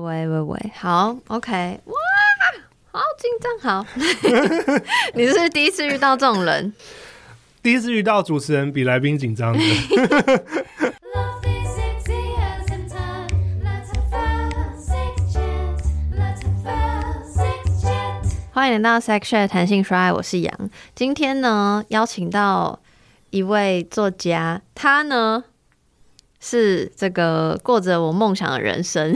喂喂喂，好，OK，哇，好紧张，好，你是是第一次遇到这种人？第一次遇到主持人比来宾紧张的。欢迎来到 Sex Chat 谈性说爱，我是杨。今天呢，邀请到一位作家，他呢。是这个过着我梦想的人生，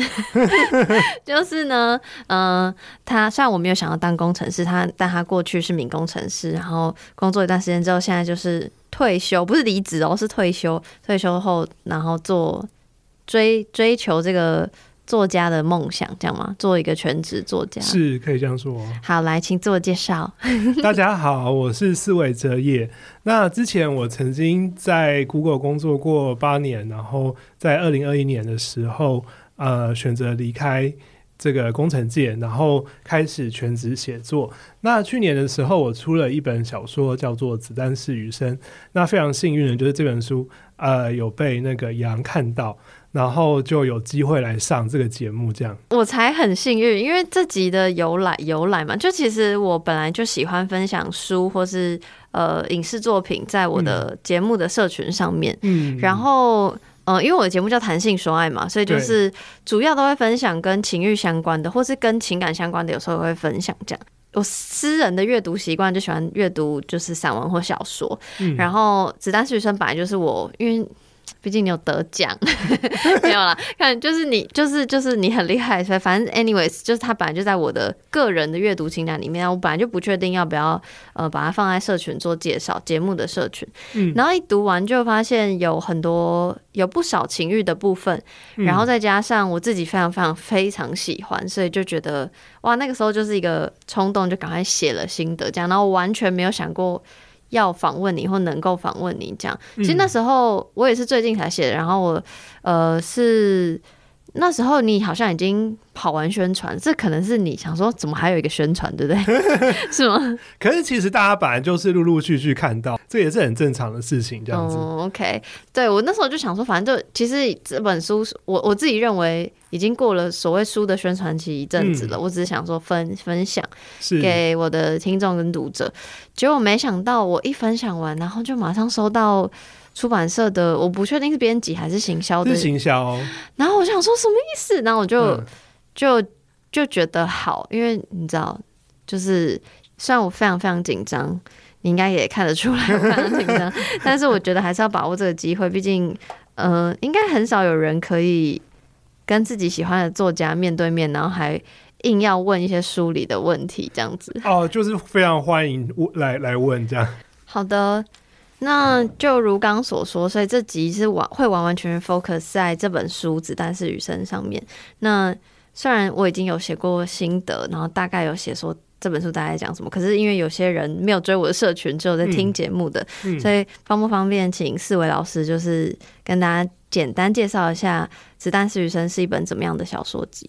就是呢，嗯、他虽然我没有想要当工程师，他但他过去是名工程师，然后工作一段时间之后，现在就是退休，不是离职哦，是退休。退休后，然后做追追求这个。作家的梦想，这样吗？做一个全职作家是可以这样说。好，来，请自我介绍。大家好，我是四尾哲也。那之前我曾经在 Google 工作过八年，然后在二零二一年的时候，呃，选择离开这个工程界，然后开始全职写作。那去年的时候，我出了一本小说，叫做《子弹是余生》。那非常幸运的，就是这本书，呃，有被那个杨看到。然后就有机会来上这个节目，这样。我才很幸运，因为这集的由来由来嘛，就其实我本来就喜欢分享书或是呃影视作品在我的节目的社群上面，嗯，然后呃，因为我的节目叫谈性说爱嘛，所以就是主要都会分享跟情欲相关的，或是跟情感相关的，有时候会分享这样。我私人的阅读习惯就喜欢阅读就是散文或小说，嗯，然后子弹是余生本来就是我因为。毕竟你有得奖，没有啦。看，就是你，就是就是你很厉害，所以反正 anyways，就是他本来就在我的个人的阅读清单里面。我本来就不确定要不要呃把它放在社群做介绍节目的社群。嗯，然后一读完就发现有很多有不少情欲的部分，然后再加上我自己非常非常非常喜欢，所以就觉得哇，那个时候就是一个冲动，就赶快写了心得这样，然后完全没有想过。要访问你或能够访问你这样，其实那时候我也是最近才写的。然后我呃是那时候你好像已经跑完宣传，这可能是你想说怎么还有一个宣传，对不对？是吗？可是其实大家本来就是陆陆续续看到，这也是很正常的事情，这样子。嗯、OK，对我那时候就想说，反正就其实这本书，我我自己认为。已经过了所谓书的宣传期一阵子了，嗯，我只是想说分分享给我的听众跟读者，结果没想到我一分享完，然后就马上收到出版社的，我不确定是编辑还是行销的行销，哦，然后我想说什么意思，然后我就，嗯，就就觉得好，因为你知道，就是虽然我非常非常紧张，你应该也看得出来我非常紧张，但是我觉得还是要把握这个机会，毕竟呃，应该很少有人可以。跟自己喜欢的作家面对面，然后还硬要问一些书里的问题，这样子哦，就是非常欢迎来来问这样。好的，那就如刚所说，所以这集是完会完完全全 focus 在这本书《子弹是余生》上面。那虽然我已经有写过心得，然后大概有写说这本书大概讲什么，可是因为有些人没有追我的社群，只有在听节目的，嗯嗯，所以方不方便请四位老师就是跟大家。简单介绍一下《子弹是余生》是一本怎么样的小说集？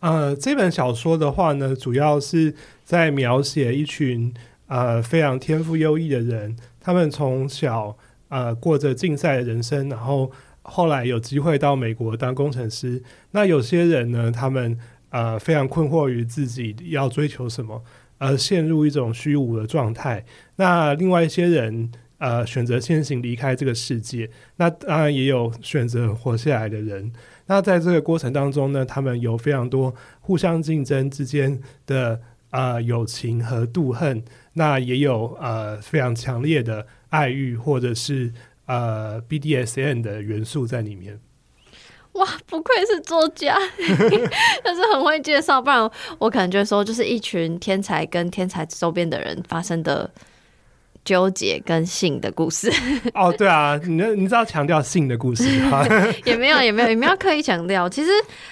呃，这本小说的话呢，主要是在描写一群呃非常天赋优异的人，他们从小呃过着竞赛的人生，然后后来有机会到美国当工程师。那有些人呢，他们呃非常困惑于自己要追求什么，而陷入一种虚无的状态。那另外一些人。呃，选择先行离开这个世界，那当然也有选择活下来的人。那在这个过程当中呢，他们有非常多互相竞争之间的呃友情和妒恨，那也有呃非常强烈的爱欲或者是呃 BDSN 的元素在里面。哇，不愧是作家，但是很会介绍，不然我可能就会说，就是一群天才跟天才周边的人发生的。纠结跟性的故事 哦，对啊，你你知道强调性的故事吗？也没有，也没有，也没有刻意强调。其实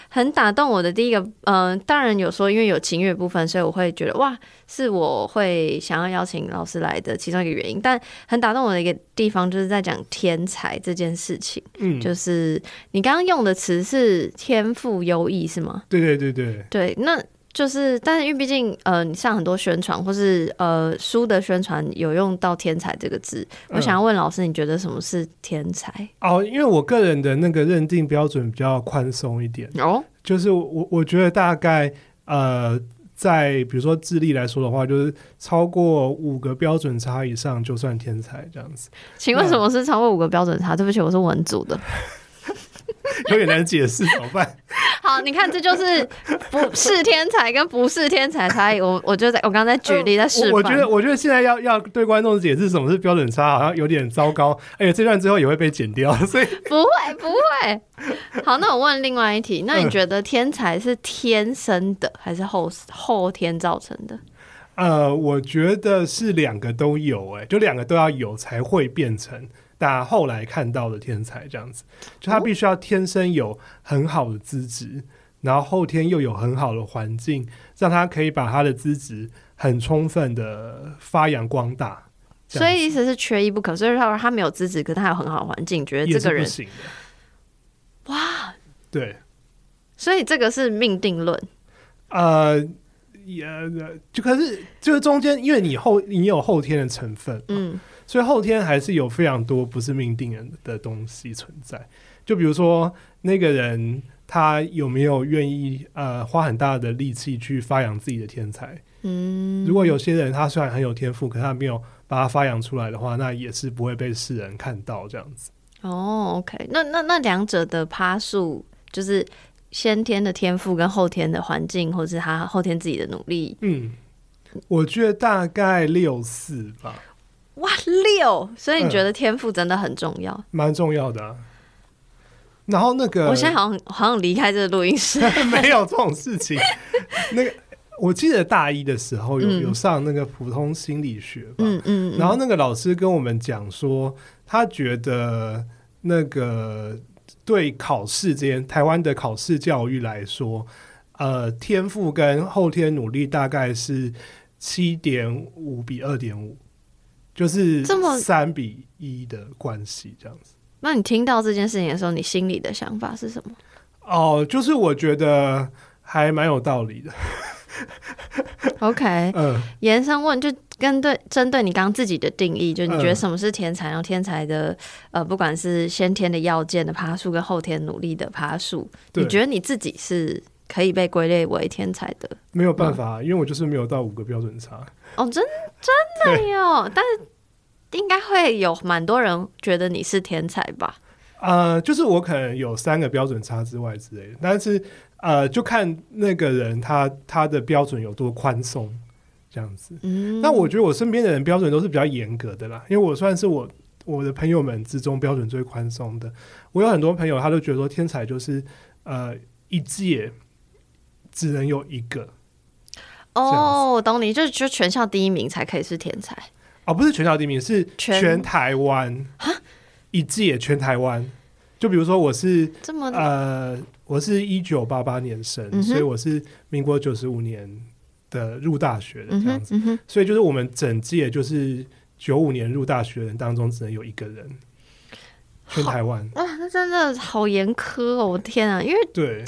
很打动我的第一个，嗯、呃，当然有说，因为有情乐部分，所以我会觉得哇，是我会想要邀请老师来的其中一个原因。但很打动我的一个地方，就是在讲天才这件事情。嗯，就是你刚刚用的词是天赋优异，是吗？对对对对，对。那就是，但是因为毕竟呃，你上很多宣传或是呃书的宣传有用到“天才”这个字，我想要问老师，你觉得什么是天才？嗯、哦，因为我个人的那个认定标准比较宽松一点哦，就是我我觉得大概呃，在比如说智力来说的话，就是超过五个标准差以上就算天才这样子。请问什么是超过五个标准差？对不起，我是文组的。有点难解释，怎么办？好，你看，这就是不 是天才跟不是天才差异。我我就在我刚才举例，在示范、呃。我觉得，我觉得现在要要对观众解释什么是标准差，好像有点糟糕。而且这段之后也会被剪掉，所以不会不会。好，那我问另外一题，那你觉得天才是天生的还是后后天造成的？呃，我觉得是两个都有、欸，哎，就两个都要有才会变成。打后来看到的天才这样子，就他必须要天生有很好的资质，哦，然后后天又有很好的环境，让他可以把他的资质很充分的发扬光大。所以意思是缺一不可。所以他说他没有资质，可他有很好的环境，觉得这个人行哇，对，所以这个是命定论。呃，也就可是就是中间，因为你后你有后天的成分，嗯。所以后天还是有非常多不是命定人的东西存在，就比如说那个人他有没有愿意呃花很大的力气去发扬自己的天才。嗯，如果有些人他虽然很有天赋，可他没有把它发扬出来的话，那也是不会被世人看到这样子。哦，OK，那那那两者的趴数就是先天的天赋跟后天的环境，或是他后天自己的努力。嗯，我觉得大概六四吧。哇，六！所以你觉得天赋真的很重要？蛮、嗯、重要的、啊。然后那个，我现在好像好像离开这个录音室，没有这种事情。那个，我记得大一的时候有、嗯、有上那个普通心理学吧，嗯嗯，嗯。然后那个老师跟我们讲说，他觉得那个对考试这些台湾的考试教育来说，呃，天赋跟后天努力大概是七点五比二点五。就是这么三比一的关系这样子。那你听到这件事情的时候，你心里的想法是什么？哦，就是我觉得还蛮有道理的。OK，嗯，延伸问，就跟对针对你刚刚自己的定义，就你觉得什么是天才？然后天才的呃，不管是先天的要件的爬树，跟后天努力的爬树，你觉得你自己是可以被归类为天才的？没有办法，因为我就是没有到五个标准差。哦，真真的哟，但是应该会有蛮多人觉得你是天才吧？呃，就是我可能有三个标准差之外之类的，但是呃，就看那个人他他的标准有多宽松这样子。嗯，那我觉得我身边的人标准都是比较严格的啦，因为我算是我我的朋友们之中标准最宽松的。我有很多朋友，他都觉得说天才就是呃一届只能有一个。哦，我懂你，就是就全校第一名才可以是天才哦，不是全校第一名，是全台湾一届全台湾。就比如说我是这么呃，我是一九八八年生，嗯，所以我是民国九十五年的入大学的这样子，嗯嗯，所以就是我们整届就是九五年入大学的人当中只能有一个人，全台湾哇，那真的好严苛哦！我天啊，因为对。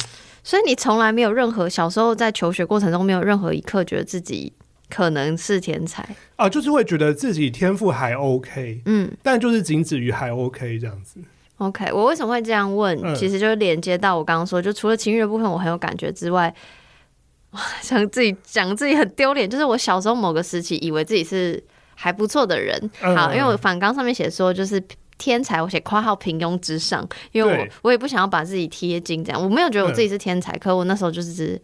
所以你从来没有任何小时候在求学过程中没有任何一刻觉得自己可能是天才。啊，就是会觉得自己天赋还 OK，嗯，但就是仅止于还 OK 这样子。OK，我为什么会这样问？嗯、其实就是连接到我刚刚说，就除了情欲的部分我很有感觉之外，想自己讲自己很丢脸，就是我小时候某个时期以为自己是还不错的人，嗯、好，因为我反纲上面写说就是。天才，我写括号平庸之上，因为我我也不想要把自己贴金这样，我没有觉得我自己是天才，嗯、可我那时候就是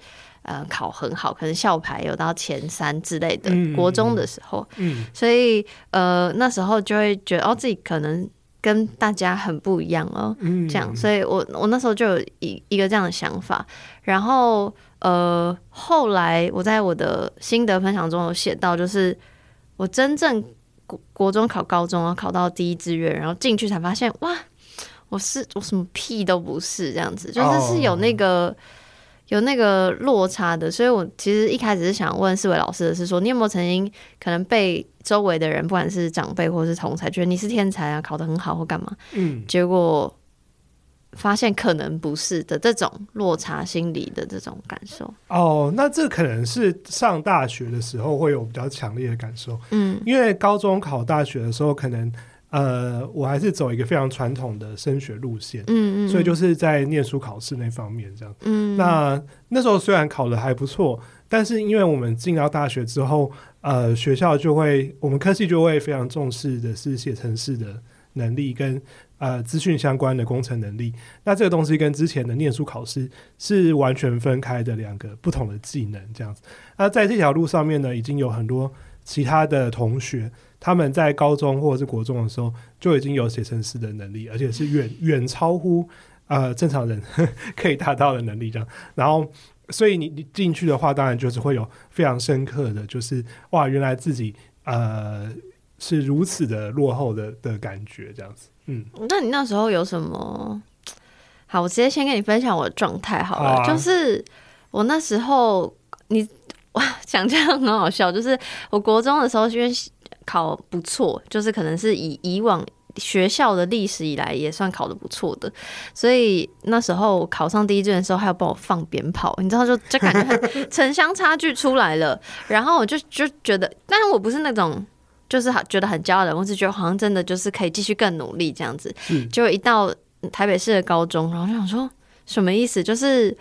呃考很好，可能校排有到前三之类的。嗯、国中的时候，嗯，所以呃那时候就会觉得哦自己可能跟大家很不一样哦，嗯、这样，所以我我那时候就有一一个这样的想法，然后呃后来我在我的心得分享中有写到，就是我真正。国国中考高中啊，考到第一志愿，然后进去才发现，哇，我是我什么屁都不是，这样子，就是是有那个、oh. 有那个落差的。所以我其实一开始是想问四位老师的是说，你有没有曾经可能被周围的人，不管是长辈或是同才，觉得你是天才啊，考得很好或干嘛？嗯，结果发现可能不是的这种落差心理的这种感受。哦，那这可能是上大学的时候会有比较强烈的感受。嗯，因为高中考大学的时候，可能呃，我还是走一个非常传统的升学路线。嗯嗯，所以就是在念书考试那方面这样。嗯，那那时候虽然考的还不错，但是因为我们进到大学之后，呃，学校就会我们科系就会非常重视的是写程式的能力跟。呃，资讯相关的工程能力，那这个东西跟之前的念书考试是完全分开的两个不同的技能，这样子。那在这条路上面呢，已经有很多其他的同学，他们在高中或者是国中的时候就已经有写程式的能力，而且是远远超乎呃正常人可以达到的能力，这样。然后，所以你你进去的话，当然就是会有非常深刻的就是哇，原来自己呃是如此的落后的的感觉，这样子。嗯，那你那时候有什么？好，我直接先跟你分享我的状态好了。啊。就是我那时候，你哇，讲这样很好笑。就是我国中的时候，因为考不错，就是可能是以以往学校的历史以来也算考得不错的，所以那时候考上第一志愿的时候，还要帮我放鞭炮，你知道就，就感觉很城乡差距出来了。然后我就就觉得，但是我不是那种。就是觉得很骄傲的，我是觉得好像真的就是可以继续更努力这样子。就一到台北市的高中，然后就想说什么意思？就是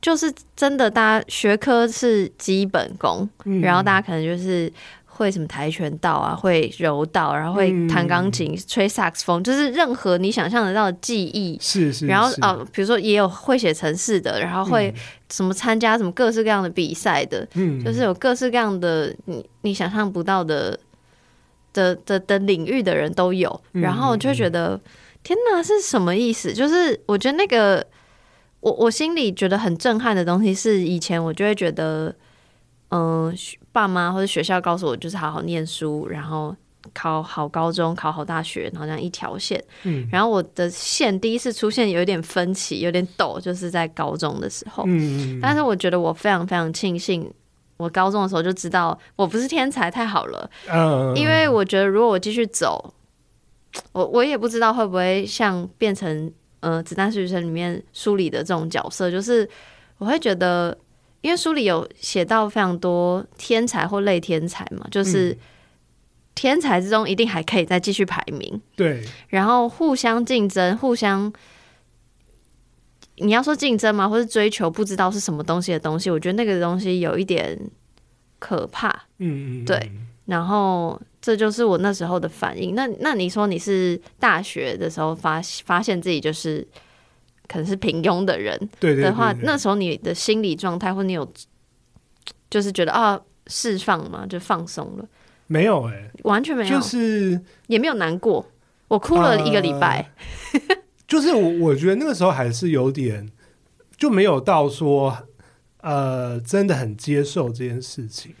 就是真的，大家学科是基本功，然后大家可能就是会什么跆拳道啊，会柔道，然后会弹钢琴、吹萨克斯风，就是任何你想象得到的技艺。是是。然后哦，比如说也有会写程式的，然后会什么参加什么各式各样的比赛的，就是有各式各样的你你想象不到的。的的的领域的人都有，然后我就觉得、嗯、天哪，是什么意思？就是我觉得那个我我心里觉得很震撼的东西，是以前我就会觉得，嗯、呃，爸妈或者学校告诉我，就是好好念书，然后考好高中，考好大学，然后这样一条线。嗯，然后我的线第一次出现有一点分歧，有点陡，就是在高中的时候。嗯，但是我觉得我非常非常庆幸。我高中的时候就知道我不是天才，太好了。嗯，因为我觉得如果我继续走，我我也不知道会不会像变成呃《子弹实习生》里面书里的这种角色，就是我会觉得，因为书里有写到非常多天才或类天才嘛，就是天才之中一定还可以再继续排名。对，然后互相竞争，互相。你要说竞争吗？或是追求不知道是什么东西的东西？我觉得那个东西有一点可怕。嗯嗯，对。然后这就是我那时候的反应。那那你说你是大学的时候发发现自己就是可能是平庸的人，对的话，那时候你的心理状态，或你有就是觉得啊释放嘛？就放松了？没有哎，完全没有，就是也没有难过。我哭了一个礼拜。就是我，我觉得那个时候还是有点，就没有到说，呃，真的很接受这件事情，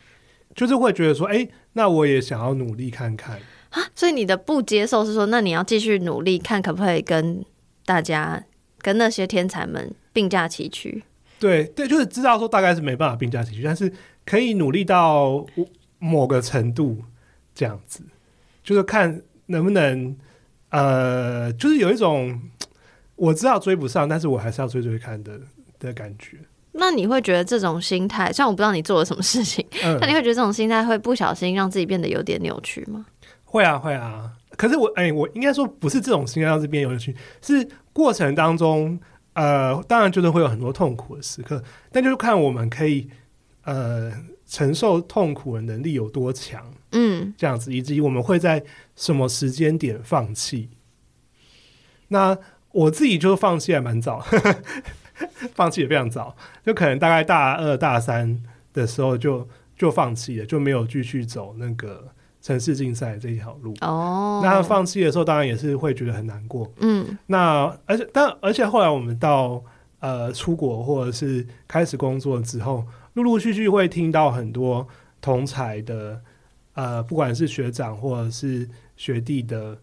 就是会觉得说，哎、欸，那我也想要努力看看啊。所以你的不接受是说，那你要继续努力，看可不可以跟大家、跟那些天才们并驾齐驱？对对，就是知道说大概是没办法并驾齐驱，但是可以努力到某个程度这样子，就是看能不能。呃，就是有一种我知道追不上，但是我还是要追追看的的感觉。那你会觉得这种心态，虽然我不知道你做了什么事情，嗯，那你会觉得这种心态会不小心让自己变得有点扭曲吗？会啊，会啊。可是我，哎，我应该说不是这种心态让自己变扭曲，是过程当中，呃，当然就是会有很多痛苦的时刻，但就是看我们可以呃承受痛苦的能力有多强。嗯，这样子，以及我们会在什么时间点放弃？那我自己就放弃还蛮早，放弃也非常早，就可能大概大二大三的时候就就放弃了，就没有继续走那个程式竞赛这一条路。哦，那放弃的时候，当然也是会觉得很难过。嗯，那而且但而且后来我们到呃出国或者是开始工作之后，陆陆续续会听到很多同才的。呃，不管是学长或者是学弟的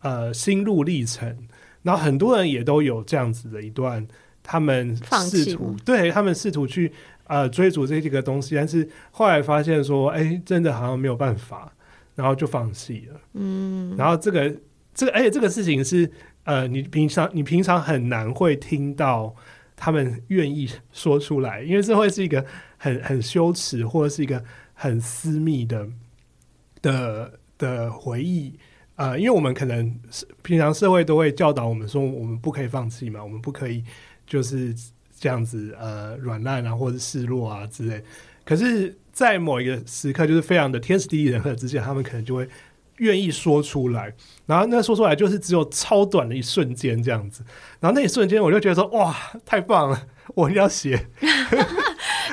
呃心路历程，然后很多人也都有这样子的一段，他们试图对他们试图去呃追逐这几个东西，但是后来发现说，哎、欸，真的好像没有办法，然后就放弃了。嗯，然后这个这个，而且这个事情是呃，你平常你平常很难会听到他们愿意说出来，因为这会是一个很很羞耻或者是一个很私密的的的回忆。呃，因为我们可能平常社会都会教导我们说，我们不可以放弃嘛，我们不可以就是这样子呃软烂啊，或者示弱啊之类。可是，在某一个时刻，就是非常的天时地利人和之下，他们可能就会。愿意说出来，然后那说出来就是只有超短的一瞬间这样子，然后那一瞬间我就觉得说哇，太棒了，我一定要写。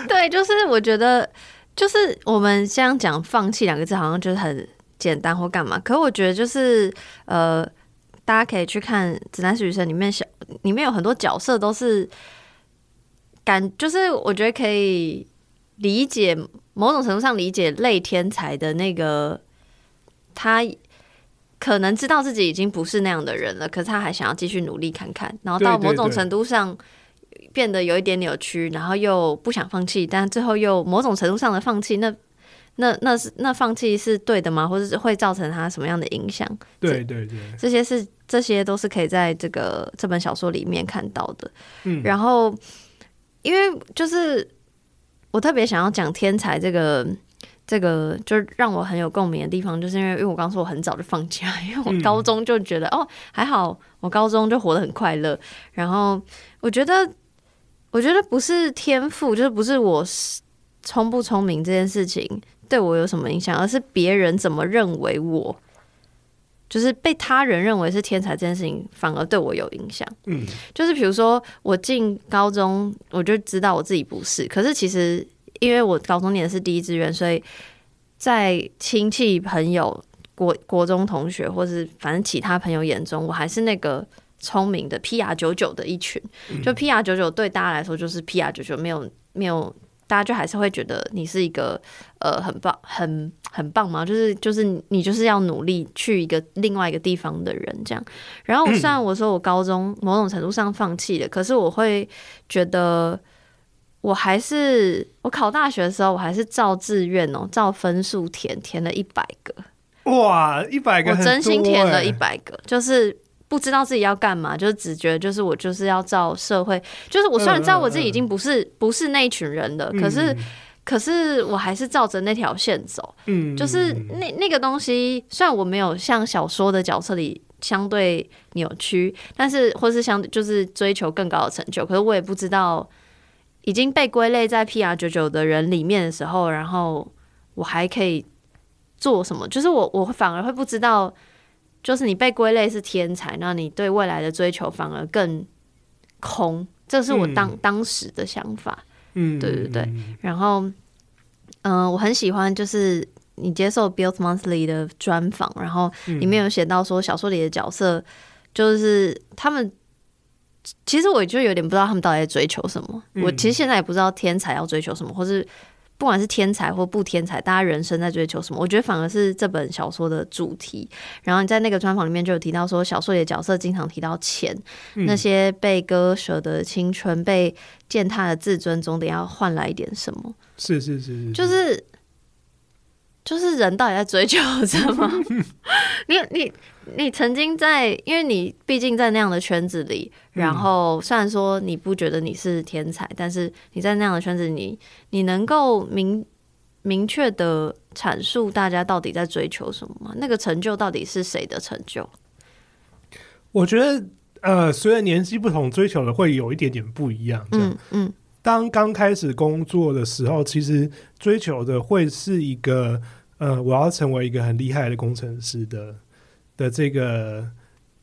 对，就是我觉得，就是我们这样讲“放弃”两个字，好像就是很简单或干嘛。可我觉得就是呃，大家可以去看《子弹是余生》里面小里面有很多角色都是感，就是我觉得可以理解某种程度上理解类天才的那个。他可能知道自己已经不是那样的人了，可是他还想要继续努力看看，然后到某种程度上变得有一点扭曲，然后又不想放弃，但最后又某种程度上的放弃，那那那是那放弃是对的吗？或者是会造成他什么样的影响？对对对，这些是这些都是可以在这个这本小说里面看到的。嗯，然后因为就是我特别想要讲天才这个。这个就让我很有共鸣的地方，就是因为因为我刚说我很早就放假，因为我高中就觉得、嗯、哦还好，我高中就活得很快乐。然后我觉得，我觉得不是天赋，就是不是我聪不聪明这件事情对我有什么影响，而是别人怎么认为我，就是被他人认为是天才这件事情，反而对我有影响。嗯，就是比如说我进高中，我就知道我自己不是，可是其实。因为我高中念的是第一志愿，所以在亲戚朋友、国国中同学，或是反正其他朋友眼中，我还是那个聪明的 PR 九九的一群。就 PR 九九对大家来说就是 PR 九九，没有没有，大家就还是会觉得你是一个呃很棒、很很棒嘛，就是就是你就是要努力去一个另外一个地方的人这样。然后虽然我说我高中某种程度上放弃了，可是我会觉得。我还是我考大学的时候，我还是照志愿哦，照分数填，填了一百个。哇，一百个！我真心填了一百个，就是不知道自己要干嘛，就是只觉得就是我就是要照社会，就是我虽然知道我自己已经不是、嗯、不是那一群人了，嗯、可是可是我还是照着那条线走。嗯，就是那那个东西，虽然我没有像小说的角色里相对扭曲，但是或是相就是追求更高的成就，可是我也不知道。已经被归类在 PR 九九的人里面的时候，然后我还可以做什么？就是我，我反而会不知道，就是你被归类是天才，那你对未来的追求反而更空。这是我当、嗯、当时的想法。嗯，对对对。然后，嗯、呃，我很喜欢，就是你接受 Build Monthly 的专访，然后里面有写到说，小说里的角色就是他们。其实我就有点不知道他们到底在追求什么。嗯、我其实现在也不知道天才要追求什么，或是不管是天才或不天才，大家人生在追求什么？我觉得反而是这本小说的主题。然后你在那个专访里面就有提到说，小说里的角色经常提到钱，嗯、那些被割舍的青春、被践踏的自尊，总得要换来一点什么？是是是是，就是。就是人到底在追求什么？你你你曾经在，因为你毕竟在那样的圈子里，然后虽然说你不觉得你是天才，但是你在那样的圈子里，你你能够明明确的阐述大家到底在追求什么吗？那个成就到底是谁的成就？我觉得，呃，随着年纪不同，追求的会有一点点不一样。嗯嗯，当刚开始工作的时候，其实追求的会是一个。呃，我要成为一个很厉害的工程师的的这个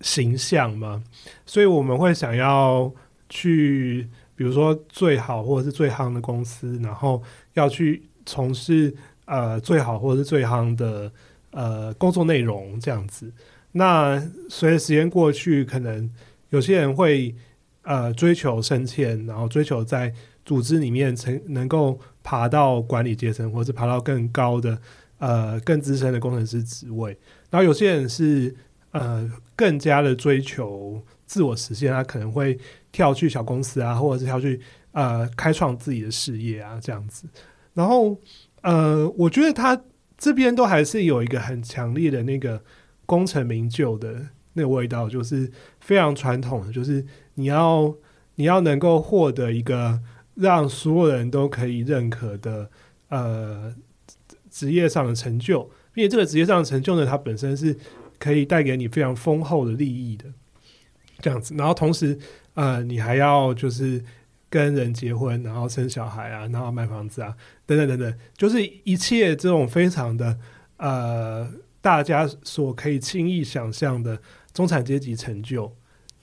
形象嘛，所以我们会想要去，比如说最好或者是最夯的公司，然后要去从事呃最好或者是最夯的呃工作内容这样子。那随着时间过去，可能有些人会呃追求升迁，然后追求在组织里面成能够爬到管理阶层，或者是爬到更高的。呃，更资深的工程师职位，然后有些人是呃更加的追求自我实现，他可能会跳去小公司啊，或者是跳去呃开创自己的事业啊这样子。然后呃，我觉得他这边都还是有一个很强烈的那个功成名就的那个味道，就是非常传统的，就是你要你要能够获得一个让所有人都可以认可的呃职业上的成就，并且这个职业上的成就呢，它本身是可以带给你非常丰厚的利益的，这样子。然后同时呃，你还要就是跟人结婚，然后生小孩啊，然后买房子啊，等等等等，就是一切这种非常的呃。大家所可以轻易想象的中产阶级成就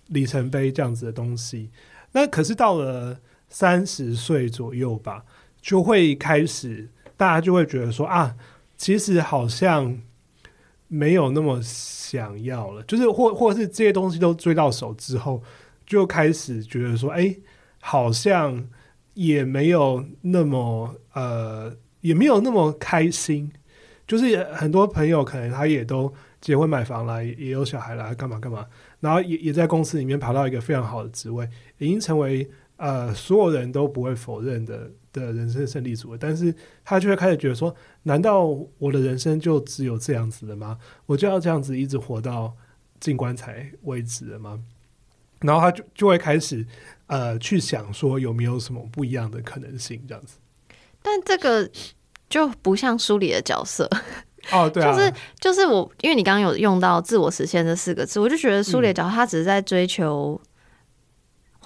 里程碑这样子的东西，那可是到了三十岁左右吧，就会开始大家就会觉得说啊，其实好像没有那么想要了，就是或或是这些东西都追到手之后，就开始觉得说，哎，好像也没有那么呃，也没有那么开心。就是很多朋友可能他也都结婚买房了，也有小孩了，干嘛干嘛，然后也也在公司里面爬到一个非常好的职位，已经成为呃所有人都不会否认的的人生胜利组了。但是他就会开始觉得说，难道我的人生就只有这样子了吗？我就要这样子一直活到进棺材为止了吗？然后他就就会开始呃去想说有没有什么不一样的可能性这样子。但这个。就不像书里的角色哦，对、啊，就是就是我，因为你刚刚有用到“自我实现”这四个字，我就觉得书里的角色他只是在追求，嗯、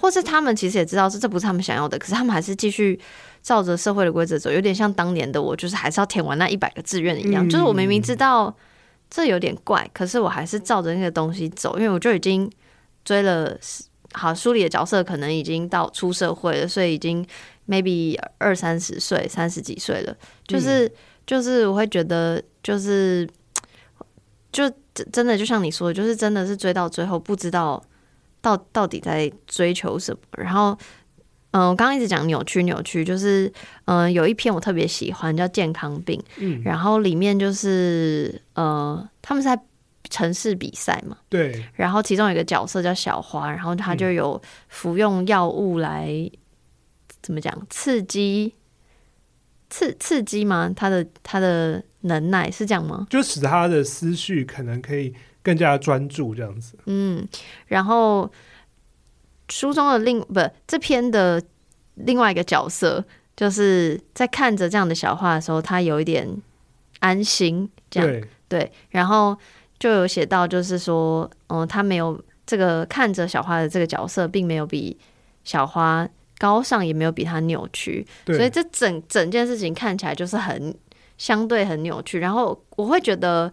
或是他们其实也知道是这不是他们想要的，可是他们还是继续照着社会的规则走，有点像当年的我，就是还是要填完那一百个志愿一样。嗯、就是我明明知道这有点怪，可是我还是照着那个东西走，因为我就已经追了。好，书里的角色可能已经到出社会了，所以已经。maybe 二三十岁、三十几岁了，就是、嗯、就是我会觉得，就是就真的就像你说的，就是真的是追到最后不知道到到底在追求什么。然后，嗯、呃，我刚刚一直讲扭曲扭曲，就是嗯、呃，有一篇我特别喜欢叫《健康病》，嗯，然后里面就是呃，他们是在城市比赛嘛，对，然后其中有一个角色叫小花，然后他就有服用药物来。怎么讲？刺激刺刺激吗？他的他的能耐是这样吗？就使他的思绪可能可以更加专注这样子。嗯，然后书中的另不这篇的另外一个角色，就是在看着这样的小花的时候，他有一点安心。这样对，对，然后就有写到，就是说，嗯，他没有这个看着小花的这个角色，并没有比小花。高尚也没有比他扭曲，所以这整整件事情看起来就是很相对很扭曲。然后我会觉得，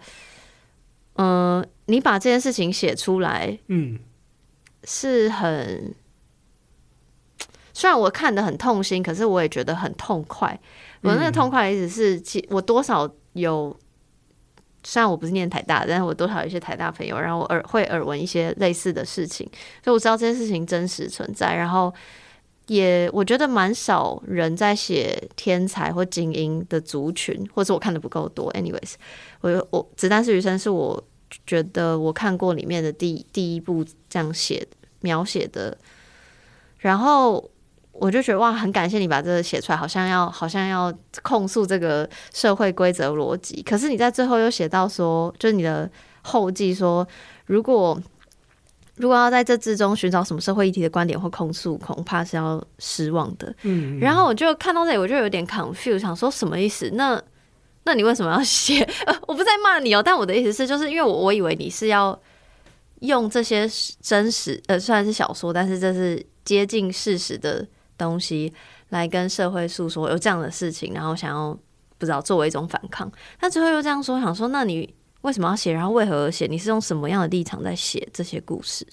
嗯、呃，你把这件事情写出来，嗯，是很虽然我看得很痛心，可是我也觉得很痛快。我那个痛快的意思是，其我多少有，虽然我不是念台大，但是我多少有一些台大朋友，然后我耳会耳闻一些类似的事情，所以我知道这件事情真实存在。然后。也我觉得蛮少人在写天才或精英的族群，或者我看的不够多。Anyways，我我子弹是余生是我觉得我看过里面的第第一部这样写描写的，然后我就觉得哇，很感谢你把这个写出来，好像要好像要控诉这个社会规则逻辑，可是你在最后又写到说，就是你的后记说，如果。如果要在这之中寻找什么社会议题的观点或控诉，恐怕是要失望的。嗯，然后我就看到这里，我就有点 confused，想说什么意思？那那你为什么要写？呃，我不在骂你哦，但我的意思是，就是因为我我以为你是要用这些真实，呃，虽然是小说，但是这是接近事实的东西来跟社会诉说有这样的事情，然后想要不知道作为一种反抗。但最后又这样说，想说那你。为什么要写？然后为何而写？你是用什么样的立场在写这些故事？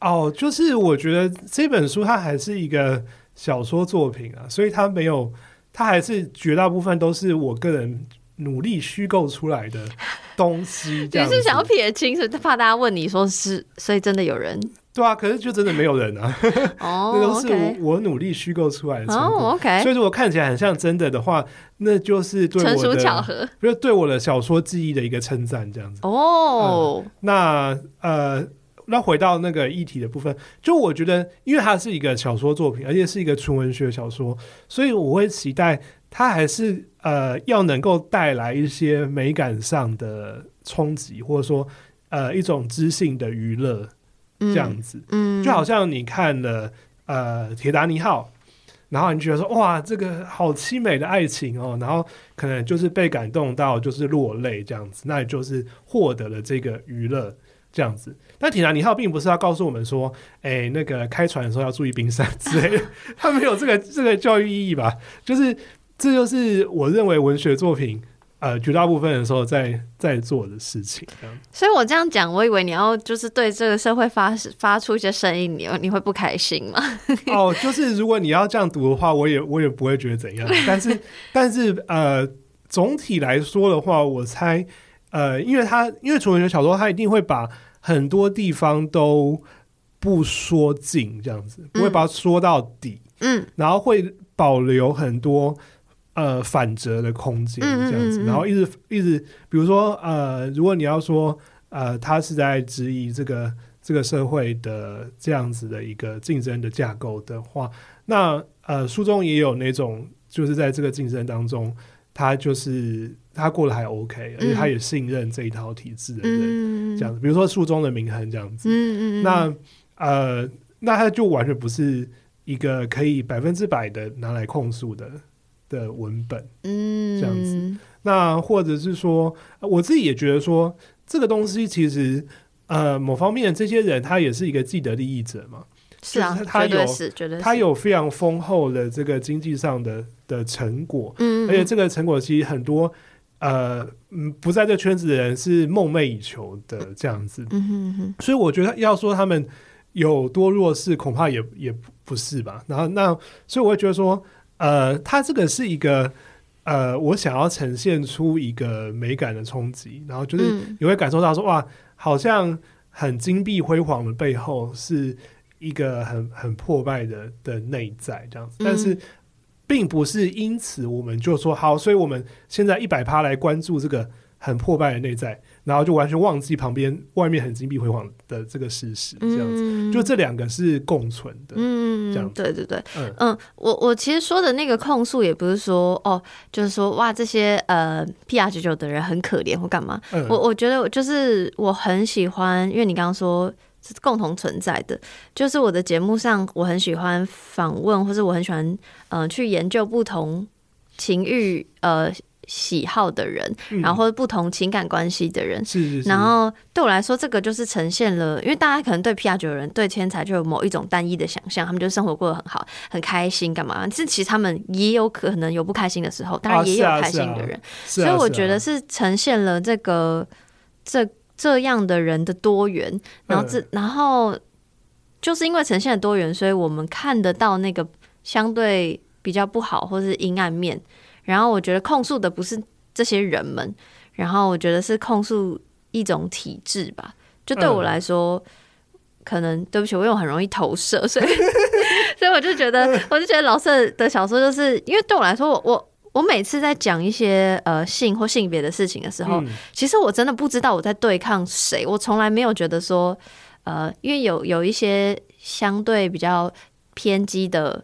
哦，就是我觉得这本书它还是一个小说作品啊，所以它没有，它还是绝大部分都是我个人努力虚构出来的东西。你是想要撇清，是怕大家问你说是，所以真的有人。对啊，可是就真的没有人啊！哦，那都是我我努力虚构出来的成果。哦，OK。所以如果看起来很像真的的话，那就是对我的纯属巧合，就是对我的小说记忆的一个称赞，这样子。哦，嗯、那呃，那回到那个议题的部分，就我觉得，因为它是一个小说作品，而且是一个纯文学小说，所以我会期待它还是呃要能够带来一些美感上的冲击，或者说。呃一种知性的娱乐这样子，嗯，就好像你看了呃《铁达尼号》，然后你觉得说哇，这个好凄美的爱情哦，然后可能就是被感动到就是落泪这样子，那也就是获得了这个娱乐。这样子，但铁达尼号并不是要告诉我们说，哎、欸，那个开船的时候要注意冰山之类的，它没有这个这个教育意义吧？就是这就是我认为文学作品，呃，绝大部分的时候在在做的事情。所以我这样讲，我以为你要就是对这个社会发发出一些声音，你你会不开心吗？哦，就是如果你要这样读的话，我也我也不会觉得怎样。但是 但是呃，总体来说的话，我猜。呃，因为他因为纯文学小说，他一定会把很多地方都不说尽，这样子不会把它说到底，嗯，然后会保留很多呃反折的空间，这样子，然后一直一直，比如说呃，如果你要说呃，他是在质疑这个这个社会的这样子的一个竞争的架构的话，那呃，书中也有那种就是在这个竞争当中，他就是。他过得还 OK，而且他也信任这一套体制的人，这样子。比如说书中的明恒这样子，嗯、那呃，那他就完全不是一个可以百分之百的拿来控诉的的文本，嗯，这样子。那或者是说，我自己也觉得说，这个东西其实呃，某方面这些人他也是一个既得利益者嘛。是啊，就是他有，他有非常丰厚的这个经济上的的成果，嗯，而且这个成果其实很多。呃，嗯，不在这圈子的人是梦寐以求的这样子，嗯哼哼，所以我觉得要说他们有多弱势，恐怕也也不是吧。然后那，所以我会觉得说，呃，它这个是一个，呃，我想要呈现出一个美感的冲击，然后就是你会感受到说，哇，好像很金碧辉煌的背后是一个很很破败的的内在这样子，但是。并不是因此我们就说好，所以我们现在一百趴来关注这个很破败的内在，然后就完全忘记旁边外面很金碧辉煌的这个事实，这样子，嗯、就这两个是共存的，嗯，这样子，对对对，嗯嗯，我我其实说的那个控诉也不是说哦，就是说哇这些呃 PR 九九的人很可怜或干嘛，嗯、我我觉得就是我很喜欢，因为你刚刚说。是共同存在的，就是我的节目上，我很喜欢访问，或者我很喜欢嗯、呃、去研究不同情欲呃喜好的人，嗯、然后不同情感关系的人，是是是。然后对我来说，这个就是呈现了，因为大家可能对 PR 九的人对天才就有某一种单一的想象，他们就生活过得很好，很开心，干嘛？这其实他们也有可能有不开心的时候，当然也有开心的人，所以我觉得是呈现了这个这。这样的人的多元，然后这、嗯、然后就是因为呈现的多元，所以我们看得到那个相对比较不好或是阴暗面。然后我觉得控诉的不是这些人们，然后我觉得是控诉一种体制吧。就对我来说，嗯、可能对不起，我又很容易投射，所以 所以我就觉得，我就觉得老舍的小说就是因为对我来说，我我。我每次在讲一些呃性或性别的事情的时候，嗯、其实我真的不知道我在对抗谁。我从来没有觉得说，呃，因为有有一些相对比较偏激的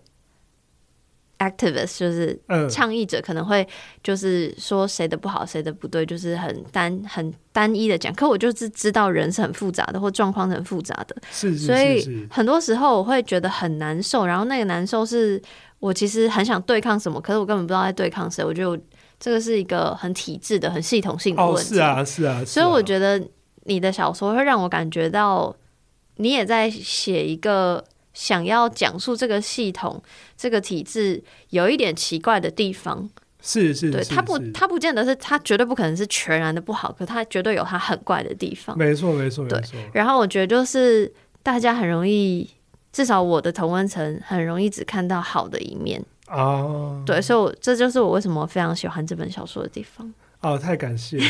activist，就是倡议者，可能会就是说谁的不好，谁的不对，就是很单很单一的讲。可我就是知道人是很复杂的，或状况是很复杂的，是是是是，所以很多时候我会觉得很难受。然后那个难受是。我其实很想对抗什么，可是我根本不知道在对抗谁。我觉得我这个是一个很体制的、很系统性的问题。哦，是啊，是啊。是啊，所以我觉得你的小说会让我感觉到，你也在写一个想要讲述这个系统、这个体制有一点奇怪的地方。是是，对，他不，他不见得是，他绝对不可能是全然的不好，可他绝对有他很怪的地方。没错，没错，对。没错。然后我觉得就是大家很容易。至少我的同温层很容易只看到好的一面啊，对，所以我这就是我为什么非常喜欢这本小说的地方。哦，太感谢了。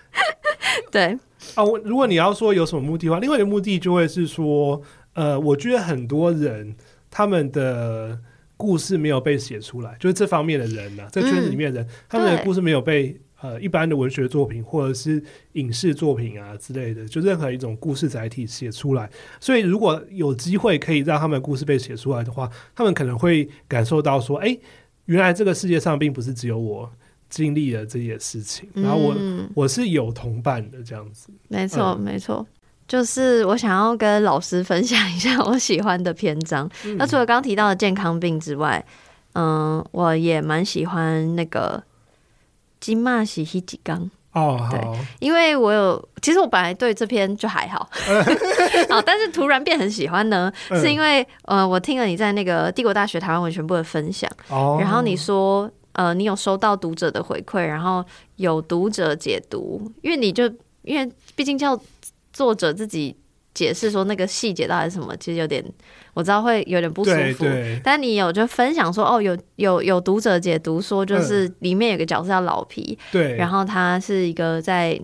对啊，我如果你要说有什么目的的话，另外一个目的就会是说，呃，我觉得很多人他们的故事没有被写出来，就是这方面的人呢、啊，这圈子里面的人，嗯、他们的故事没有被。呃，一般的文学作品或者是影视作品啊之类的，就任何一种故事载体写出来。所以，如果有机会可以让他们的故事被写出来的话，他们可能会感受到说：“哎、欸，原来这个世界上并不是只有我经历了这些事情，然后我、嗯、我是有同伴的这样子。没错，嗯、没错，就是我想要跟老师分享一下我喜欢的篇章。嗯、那除了刚刚提到的健康病之外，嗯，我也蛮喜欢那个金马喜喜吉刚。哦，对，因为我有，其实我本来对这篇就还好，好，但是突然变很喜欢呢，嗯、是因为呃，我听了你在那个帝国大学台湾文学部的分享，哦、然后你说呃，你有收到读者的回馈，然后有读者解读，因为你就因为毕竟叫作者自己。解释说那个细节到底是什么，其实有点我知道会有点不舒服。但你有就分享说哦，有有有读者解读说，就是里面有个角色叫老皮，对，然后他是一个在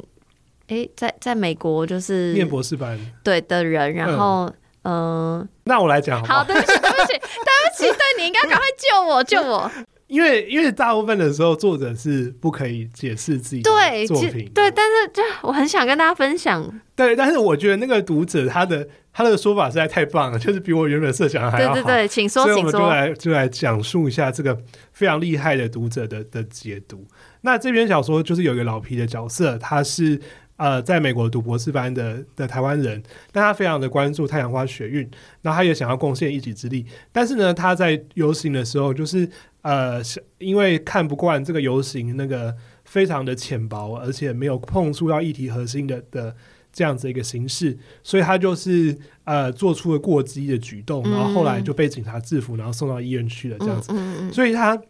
哎、欸、在在美国就是念博士班对的人，然后嗯，呃、那我来讲好，好，对不起，对不起，对不起，对，你应该赶快救我，救我。因为因为大部分的时候，作者是不可以解释自己的作品对，对，但是就我很想跟大家分享。对，但是我觉得那个读者他的他的说法实在太棒了，就是比我原本设想的还要好。对对对，请说，所以我们就来就来讲述一下这个非常厉害的读者的的解读。那这篇小说就是有一个老皮的角色，他是呃在美国读博士班的的台湾人，但他非常的关注太阳花学运，然后他也想要贡献一己之力，但是呢，他在游行的时候就是。呃，因为看不惯这个游行那个非常的浅薄，而且没有碰触到议题核心的的这样子一个形式，所以他就是呃做出了过激的举动，然后后来就被警察制服，然后送到医院去了这样子，所以他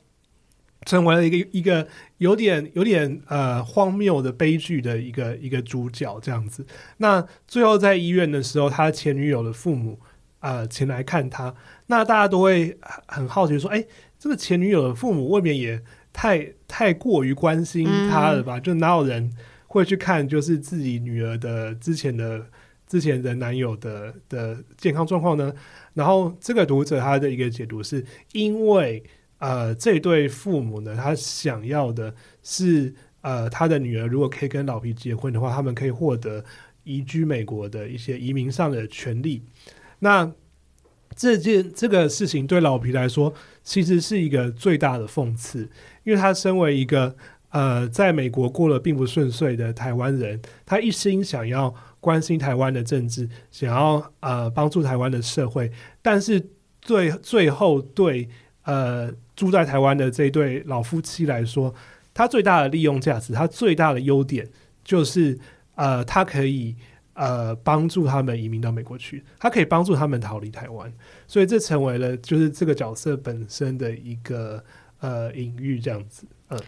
成为了一个一个有点有点呃荒谬的悲剧的一个一个主角这样子。那最后在医院的时候，他前女友的父母呃前来看他，那大家都会很好奇说，哎。这个前女友的父母未免也太太过于关心他了吧？嗯、就哪有人会去看，就是自己女儿的之前的之前的男友的的健康状况呢？然后这个读者他的一个解读是因为呃这对父母呢，他想要的是呃他的女儿如果可以跟老皮结婚的话，他们可以获得移居美国的一些移民上的权利。那这件这个事情对老皮来说，其实是一个最大的讽刺，因为他身为一个呃在美国过得并不顺遂的台湾人，他一心想要关心台湾的政治，想要呃帮助台湾的社会，但是最最后对呃住在台湾的这对老夫妻来说，他最大的利用价值，他最大的优点就是呃他可以。呃，帮助他们移民到美国去，他可以帮助他们逃离台湾，所以这成为了就是这个角色本身的一个呃隐喻，这样子。嗯，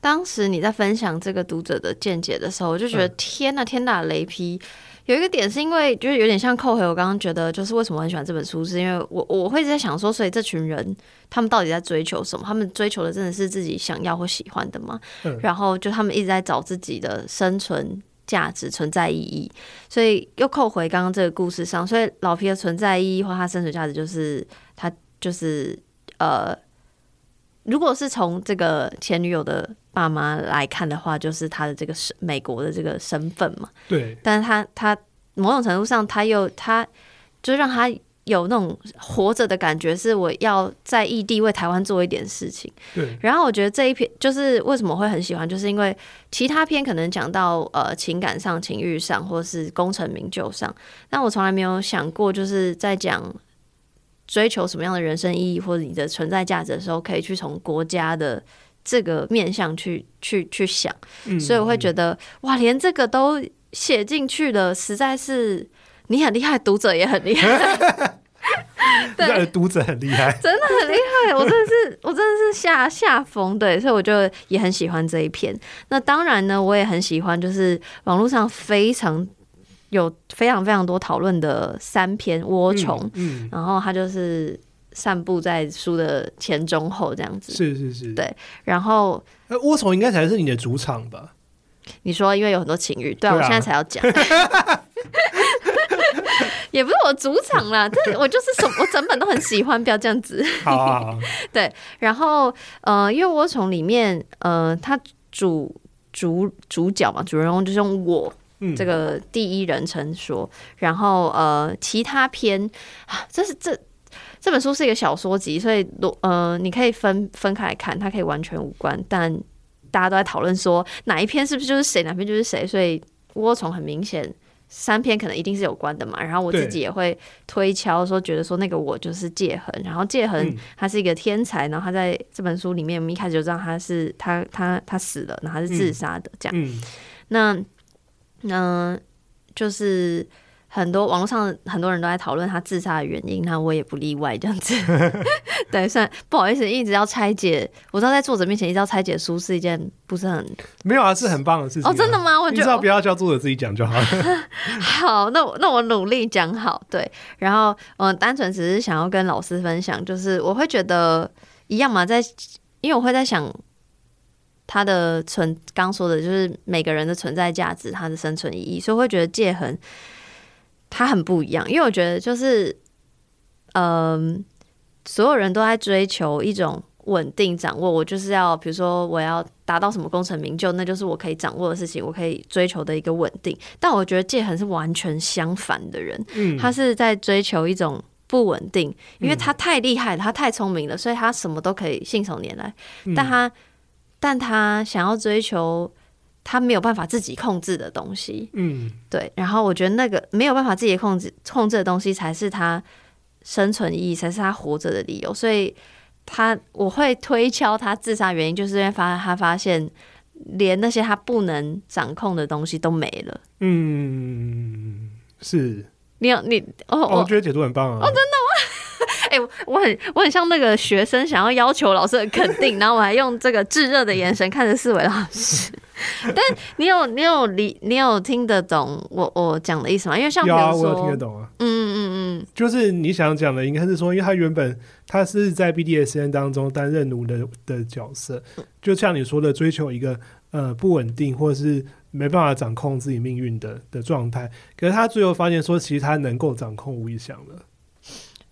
当时你在分享这个读者的见解的时候，我就觉得天呐，天打雷劈！有一个点是因为就是有点像扣回我刚刚觉得，就是为什么很喜欢这本书，是因为我我会在想说，所以这群人他们到底在追求什么？他们追求的真的是自己想要或喜欢的吗？嗯，然后就他们一直在找自己的生存。价值存在意义，所以又扣回刚刚这个故事上，所以老皮的存在意义或他生存价值，就是他就是呃，如果是从这个前女友的爸妈来看的话，就是他的这个身美国的这个身份嘛。对，但是他他某种程度上，他又他就让他。有那种活着的感觉，是我要在异地为台湾做一点事情。对。然后我觉得这一篇就是为什么会很喜欢，就是因为其他篇可能讲到呃情感上、情欲上，或是功成名就上，但我从来没有想过，就是在讲追求什么样的人生意义或者你的存在价值的时候，可以去从国家的这个面向去去去想。嗯。所以我会觉得哇，连这个都写进去了，实在是。你很厉害，读者也很厉害。对，读者很厉害，真的很厉害。我真的是，我真的是下下风。对，所以我就也很喜欢这一篇。那当然呢，我也很喜欢，就是网络上非常有非常非常多讨论的三篇涡虫。嗯，嗯，然后它就是散布在书的前中后这样子。是是是，对。然后，涡虫应该才是你的主场吧？你说，因为有很多情欲，对啊，对啊，我现在才要讲。也不是我主场啦，但我就是什么，我整本都很喜欢，不要这样子。好，好，好，对，然后呃，因为涡虫里面呃，它主主主角嘛，主人公就是用我这个第一人称说，嗯、然后呃，其他篇啊，这是这这本书是一个小说集，所以呃，你可以分分开来看，它可以完全无关，但大家都在讨论说哪一篇是不是就是谁，哪篇就是谁，所以窝虫很明显。三篇可能一定是有关的嘛，然后我自己也会推敲说，觉得说那个我就是界痕，然后界痕他是一个天才，然后他在这本书里面，我们一开始就知道他是他他他死了，然后他是自杀的这样，那那就是。很多网络上很多人都在讨论他自杀的原因，那我也不例外这样子。对，算不好意思，一直要拆解。我知道在作者面前一直要拆解书是一件不是很没有啊，是很棒的事情、啊。哦，真的吗？我觉得你知道不要叫作者自己讲就好了。好，那我那我努力讲好。对，然后嗯，单纯只是想要跟老师分享，就是我会觉得一样嘛，在因为我会在想他的存刚说的就是每个人的存在价值，他的生存意义，所以我会觉得介恒。他很不一样，因为我觉得就是，嗯、呃，所有人都在追求一种稳定掌握。我就是要，比如说，我要达到什么功成名就，那就是我可以掌握的事情，我可以追求的一个稳定。但我觉得界恒是完全相反的人，嗯，他是在追求一种不稳定，因为他太厉害了，他太聪明了，所以他什么都可以信手拈来。但他，但他想要追求。他没有办法自己控制的东西，嗯，对。然后我觉得那个没有办法自己控制控制的东西，才是他生存意义，才是他活着的理由。所以他我会推敲他自杀原因，就是因为发他发现连那些他不能掌控的东西都没了。嗯，是。你有你哦，我觉得解读很棒啊！哦，真的吗？哎、欸，我很我很像那个学生想要要求老师的肯定，然后我还用这个炙热的眼神看着四维老师。但你有你有理你有听得懂我我讲的意思吗？因为像比如说，有啊，我有听得懂啊。嗯嗯嗯，就是你想讲的，应该是说，因为他原本他是在 BDSN 当中担任奴的的角色，就像你说的，追求一个呃不稳定或者是没办法掌控自己命运的的状态。可是他最后发现说，其实他能够掌控无疑想的。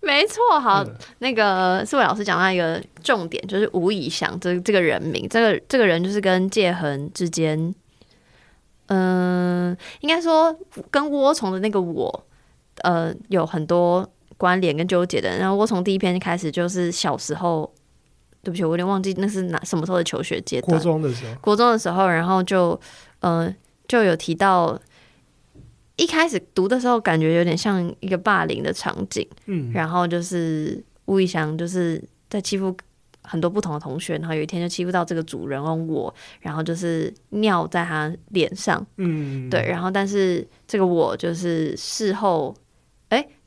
没错，好，嗯、那个四位老师讲到一个重点，就是吴以翔这这个人名，这个这个人就是跟界恒之间，嗯、呃，应该说跟窝虫的那个我，呃，有很多关联跟纠结的。然后窝虫第一篇开始就是小时候，对不起，我有点忘记那是哪什么时候的求学阶段，国中的时候，国中的时候，然后就，呃，就有提到。一开始读的时候，感觉有点像一个霸凌的场景，嗯，然后就是吴以翔就是在欺负很多不同的同学，然后有一天就欺负到这个主人翁我，然后就是尿在他脸上，嗯，对，然后但是这个我就是事后，哎。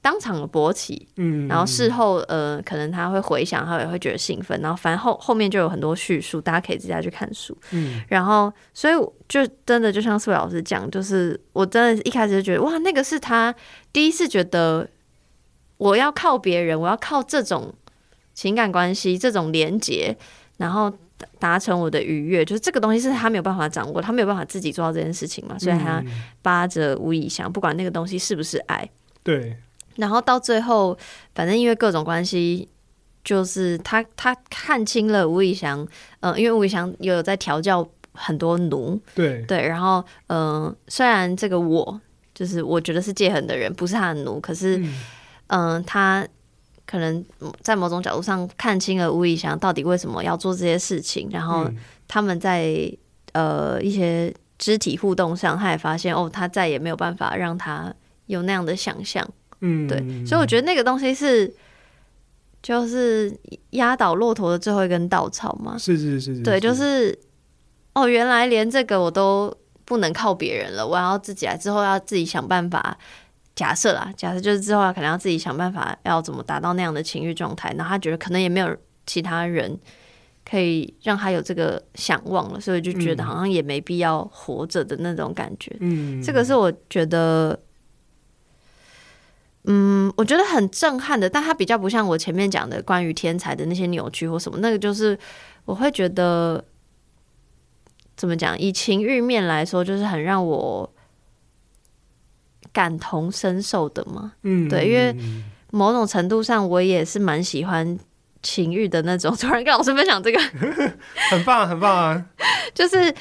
当场的勃起，嗯，然后事后，呃，可能他会回想，他也会觉得兴奋，然后反正后后面就有很多叙述，大家可以自己去看书，嗯，然后所以就真的就像四位老师讲，就是我真的一开始就觉得，哇，那个是他第一次觉得我要靠别人，我要靠这种情感关系、这种连接，然后达成我的愉悦，就是这个东西是他没有办法掌握，他没有办法自己做到这件事情嘛，所以他扒着吴以翔，不管那个东西是不是爱，对。然后到最后，反正因为各种关系，就是他他看清了吴以翔，嗯、呃，因为吴以翔也有在调教很多奴，对。对，然后嗯、呃，虽然这个我就是我觉得是介狠的人，不是他的奴，可是嗯、呃，他可能在某种角度上看清了吴以翔到底为什么要做这些事情，然后他们在呃一些肢体互动上，他也发现哦，他再也没有办法让他有那样的想象。嗯，对，所以我觉得那个东西是，就是压倒骆驼的最后一根稻草嘛。是是是，是，对，就是哦，原来连这个我都不能靠别人了，我要自己来，之后要自己想办法。假设啦，假设就是之后可能要自己想办法，要怎么达到那样的情欲状态。然后他觉得可能也没有其他人可以让他有这个想望了，所以就觉得好像也没必要活着的那种感觉。嗯，这个是我觉得。嗯，我觉得很震撼的，但它比较不像我前面讲的关于天才的那些扭曲或什么，那个就是我会觉得怎么讲，以情欲面来说，就是很让我感同身受的嘛。嗯，对，因为某种程度上，我也是蛮喜欢情欲的那种。突然跟老师分享这个，很棒，很棒啊！就是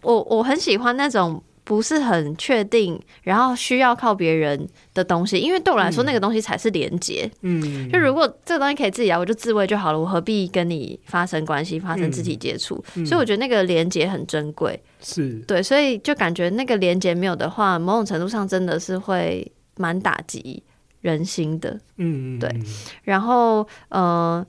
我我很喜欢那种不是很确定，然后需要靠别人的东西，因为对我来说，那个东西才是连接。嗯，就如果这个东西可以自己来，我就自慰就好了，我何必跟你发生关系、发生肢体接触？嗯，所以我觉得那个连接很珍贵。是对，所以就感觉那个连接没有的话，某种程度上真的是会蛮打击人心的。嗯，对。然后，呃，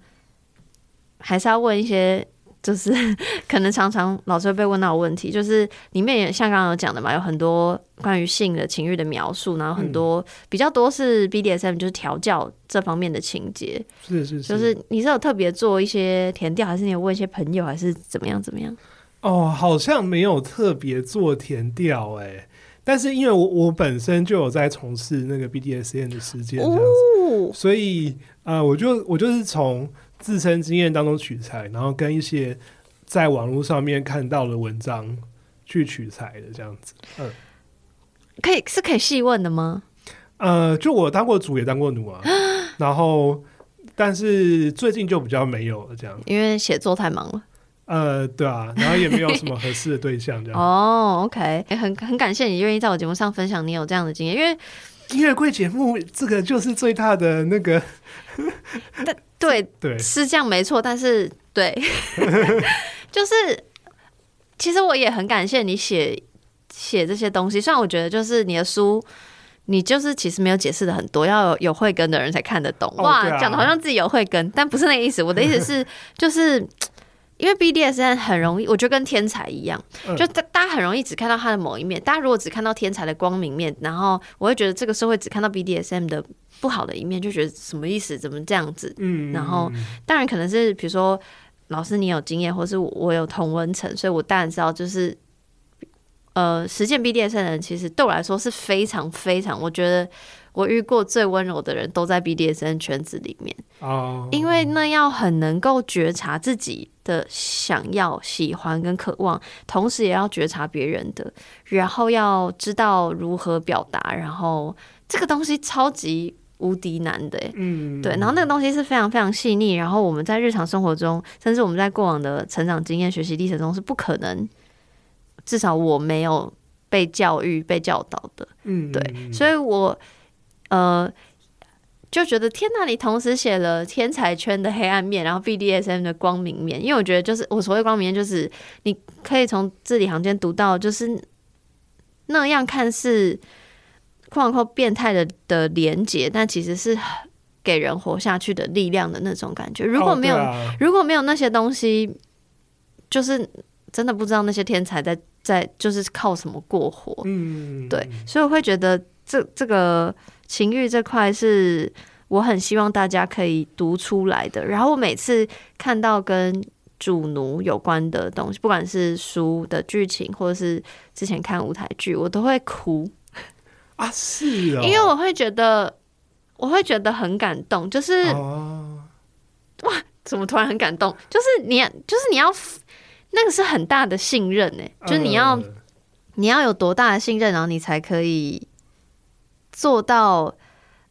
还是要问一些。就是 可能常常老是会被问到问题，就是里面也像刚刚有讲的嘛，有很多关于性的情欲的描述，然后很多比较多是 BDSM，就是调教这方面的情节。是是是，就是你是有特别做一些填调，还是你有问一些朋友，还是怎么样怎么样？哦，好像没有特别做填调哎，但是因为我我本身就有在从事那个 BDSM 的时间这样子，哦、所以呃，我就我就是从。自身经验当中取材，然后跟一些在网络上面看到的文章去取材的这样子。嗯，可以是可以细问的吗？呃，就我当过主也当过奴啊，然后但是最近就比较没有了这样，因为写作太忙了。呃，对啊，然后也没有什么合适的对象这样。哦，OK，很很感谢你愿意在我节目上分享你有这样的经验，因为音乐柜节目这个就是最大的那个。但对对是这样没错，但是对，就是其实我也很感谢你写写这些东西。虽然我觉得就是你的书，你就是其实没有解释的很多，要有有慧根的人才看得懂。哇，讲的、好像自己有慧根，但不是那个意思。我的意思是，就是。因为 BDSN 很容易，我觉得跟天才一样，就大大家很容易只看到他的某一面。大家如果只看到天才的光明面，然后我会觉得这个社会只看到 BDSM 的不好的一面，就觉得什么意思？怎么这样子？嗯，然后当然可能是比如说老师你有经验，或是我有同温层，所以我当然知道，就是呃，实践 BDSM 的人其实对我来说是非常非常，我觉得。我遇过最温柔的人都在 BDSN 圈子里面，oh. 因为那要很能够觉察自己的想要、喜欢跟渴望，同时也要觉察别人的，然后要知道如何表达，然后这个东西超级无敌难的，嗯，对，然后那个东西是非常非常细腻，然后我们在日常生活中，甚至我们在过往的成长经验、学习历程中是不可能，至少我没有被教育、被教导的，嗯，对，所以我。呃，就觉得天哪！你同时写了天才圈的黑暗面，然后 BDSM 的光明面。因为我觉得，就是我所谓光明面，就是你可以从字里行间读到，就是那样看似“框框”变态的的连结，但其实是给人活下去的力量的那种感觉。如果没有，哦啊、如果没有那些东西，就是真的不知道那些天才在在就是靠什么过活。嗯，对，所以我会觉得这这个。情欲这块是我很希望大家可以读出来的。然后我每次看到跟主奴有关的东西，不管是书的剧情，或者是之前看舞台剧，我都会哭 啊！是哦，因为我会觉得，我会觉得很感动。就是、哦、哇，怎么突然很感动？就是你，就是你要那个是很大的信任呢。就是你要、呃、你要有多大的信任，然后你才可以。做到，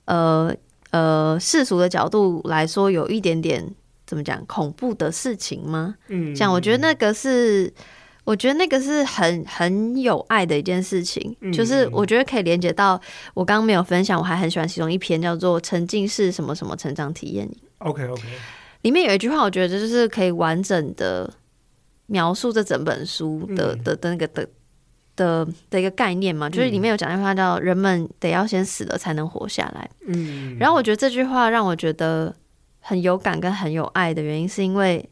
呃呃，世俗的角度来说，有一点点怎么讲恐怖的事情吗？嗯，这样我觉得那个是，我觉得那个是很很有爱的一件事情，嗯、就是我觉得可以连接到我刚刚没有分享，我还很喜欢其中一篇叫做《沉浸式什么什么成长体验》。OK OK，里面有一句话，我觉得就是可以完整的描述这整本书的、嗯、的的那个的。的的一个概念嘛，就是里面有讲一句话叫“人们得要先死了才能活下来”。嗯，然后我觉得这句话让我觉得很有感跟很有爱的原因，是因为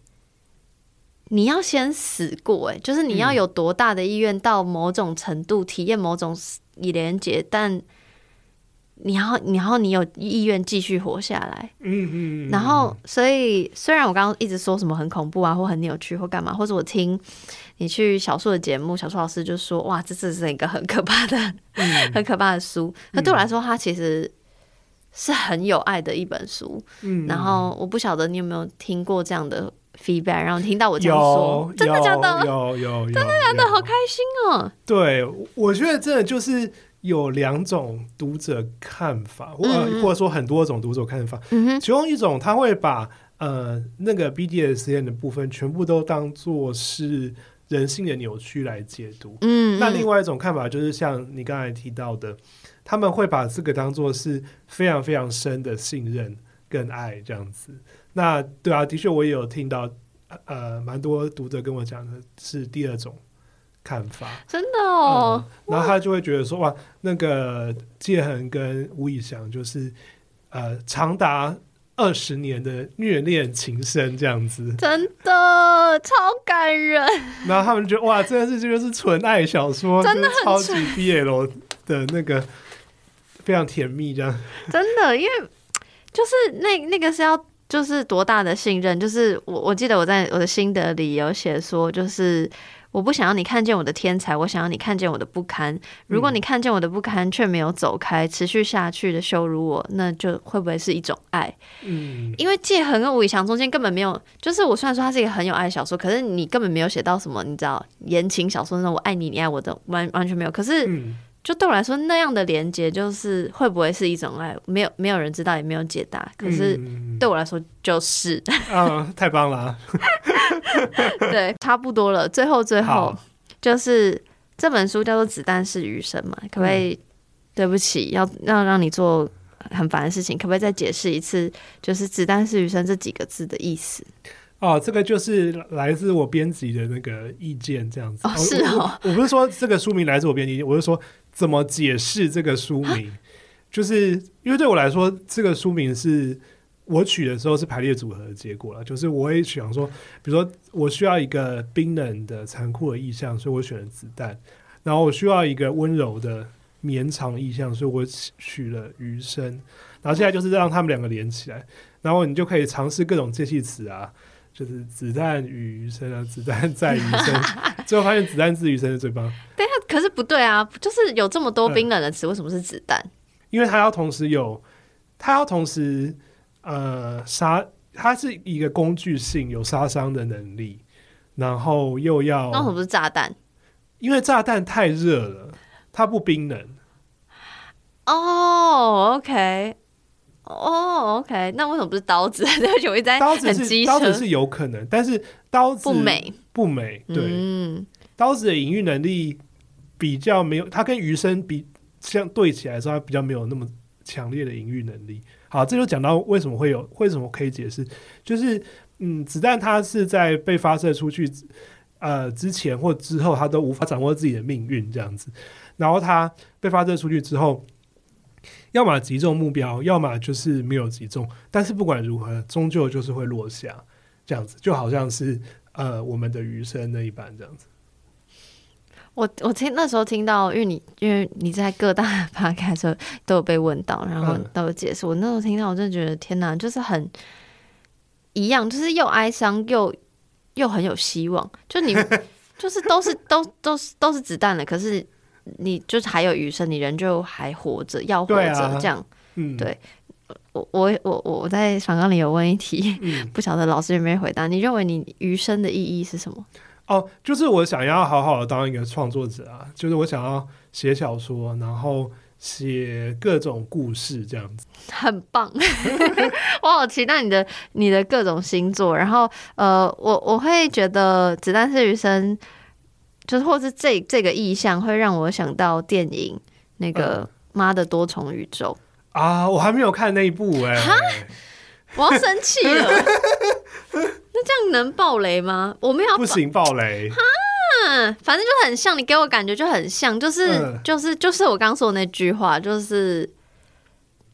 你要先死过，哎，就是你要有多大的意愿到某种程度体验某种连结，但。你要，然后你有意愿继续活下来，嗯嗯，然后所以虽然我刚刚一直说什么很恐怖啊，或很扭曲或干嘛，或者我听你去小树的节目，小树老师就说哇，这这是一个很可怕的、嗯、很可怕的书。那对我来说，它其实是很有爱的一本书。嗯，然后我不晓得你有没有听过这样的 feedback，然后听到我这样说，真的假的？有有，有，有，真的假的？好开心哦！对，我觉得真的就是。有两种读者看法，或或者说很多种读者看法。其中一种他会把呃那个 BDSN 的部分全部都当做是人性的扭曲来解读。嗯，那另外一种看法就是像你刚才提到的，他们会把这个当做是非常非常深的信任跟爱这样子。那对啊，的确我也有听到，呃，蛮多读者跟我讲的是第二种看法，真的哦。嗯、然后他就会觉得说，哇，那个介恒跟吴以翔就是呃长达二十年的虐恋情深这样子，真的超感人。然后他们就觉得哇，真的是这个是纯爱小说，真的很超级 BL 的那个非常甜蜜这样。真的，因为就是那那个是要。就是多大的信任？就是我我记得我在我的心得里有写说，就是我不想要你看见我的天才，我想要你看见我的不堪。如果你看见我的不堪却没有走开，持续下去的羞辱我，那就会不会是一种爱？嗯，因为界恒跟吴以翔中间根本没有，就是我虽然说他是一个很有爱的小说，可是你根本没有写到什么，你知道言情小说那种我爱你，你爱我的，完完全没有。可是。嗯就对我来说，那样的连接就是会不会是一种爱？没有没有人知道，也没有解答。可是对我来说，就是 啊、嗯，太棒了！对，差不多了。最后最后，就是这本书叫做《子弹是余生》嘛？可不可以？对不起，要要让你做很烦的事情，可不可以再解释一次？就是“子弹是余生”这几个字的意思？哦，这个就是来自我编辑的那个意见，这样子。哦，是哦我。我不是说这个书名来自我编辑，我是说。怎么解释这个书名？就是因为对我来说，这个书名是我取的时候是排列组合的结果了。就是我也想说，比如说我需要一个冰冷的、残酷的意象，所以我选了子弹；然后我需要一个温柔的、绵长意象，所以我取了余生。然后现在就是让他们两个连起来，然后你就可以尝试各种介系词啊，就是子弹与余生啊，子弹在余生，最后发现子弹是余生是最棒。可是不对啊，就是有这么多冰冷的词，为什么是子弹？因为它要同时有，它要同时呃杀，它是一个工具性有杀伤的能力，然后又要那为什么是炸弹？因为炸弹太热了，它不冰冷。哦、oh,，OK，哦、oh,，OK，那为什么不是刀子？对不起，我一直在刀子是刀子是有可能，但是刀子不美不美，对，嗯、刀子的隐喻能力。比较没有，它跟余生比相对起来的时候，它比较没有那么强烈的隐喻能力。好，这就讲到为什么会有，为什么可以解释，就是嗯，子弹它是在被发射出去呃之前或之后，它都无法掌握自己的命运这样子。然后它被发射出去之后，要么击中目标，要么就是没有击中。但是不管如何，终究就是会落下这样子，就好像是呃我们的余生那一般这样子。我我听那时候听到，因为你因为你在各大 podcast 的时候都有被问到，然后都有解释。我那时候听到，我真的觉得天哪，就是很一样，就是又哀伤又又很有希望。就你 就是都是都都是都是子弹了，可是你就是还有余生，你人就还活着，要活着这样。嗯，对。我我我我在访纲里有问一题，嗯、不晓得老师有没有回答。你认为你余生的意义是什么？哦，就是我想要好好的当一个创作者啊，就是我想要写小说，然后写各种故事这样子，很棒。我好期待你的你的各种星座，然后呃，我我会觉得《子弹是余生》，就是或是这这个意象会让我想到电影那个《妈的多重宇宙》嗯、啊，我还没有看那一部哎、欸，我要生气了。那这样能爆雷吗？我们要不行爆雷哈，反正就很像，你给我感觉就很像，就是、呃、就是就是我刚说的那句话，就是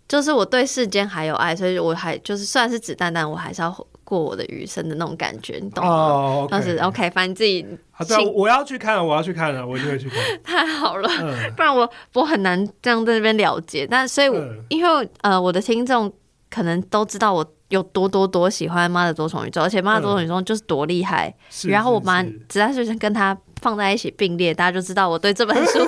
就是我对世间还有爱，所以我还就是虽然是子弹，但我还是要过我的余生的那种感觉，你懂吗？哦，当时 OK，反正自己好的，我要去看，我要去看了，我一定会去看。太好了，呃、不然我我很难这样在那边了解。但所以我，因为呃，我的听众可能都知道我。有多多多喜欢《妈的多重宇宙》，而且《妈的多重宇宙》就是多厉害。嗯、然后我把子弹是跟他放在一起并列，大家就知道我对这本书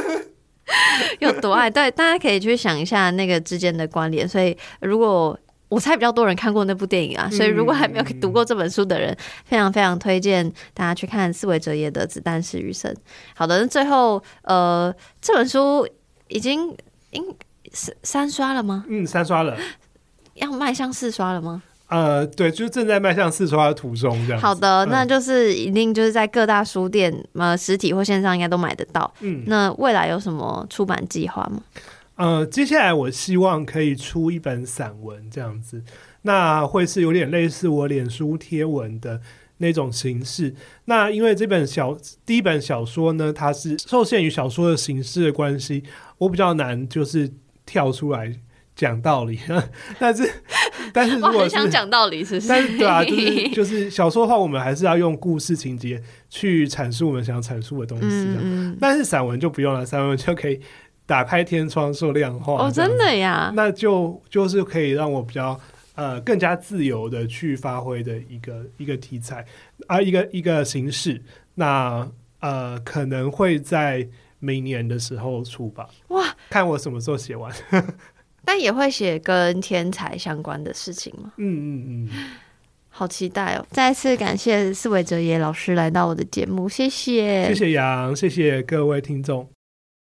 有多爱。对，大家可以去想一下那个之间的关联。所以，如果我猜比较多人看过那部电影啊，所以如果还没有读过这本书的人，嗯、非常非常推荐大家去看四维哲也的《子弹是余生》。好的，那最后呃，这本书已经应三刷了吗？嗯，三刷了。要迈向四刷了吗？呃，对，就是正在迈向四刷的途中这样。好的，嗯、那就是一定就是在各大书店，呃，实体或线上应该都买得到。嗯，那未来有什么出版计划吗？呃，接下来我希望可以出一本散文这样子，那会是有点类似我脸书贴文的那种形式。那因为这本小第一本小说呢，它是受限于小说的形式的关系，我比较难就是跳出来。讲道理，但是但是 如果是我很想讲道理，是不是？但是对啊，就是就是小说的话，我们还是要用故事情节去阐述我们想阐述的东西。嗯嗯。但是散文就不用了，散文就可以打开天窗说亮话。哦，真的呀？那就就是可以让我比较呃更加自由的去发挥的一个一个题材啊，一个一个形式。那呃可能会在明年的时候出吧。哇，看我什么时候写完。但也会写跟天才相关的事情吗？嗯嗯嗯，好期待哦！再次感谢思维哲也老师来到我的节目，谢谢，谢谢杨，谢谢各位听众。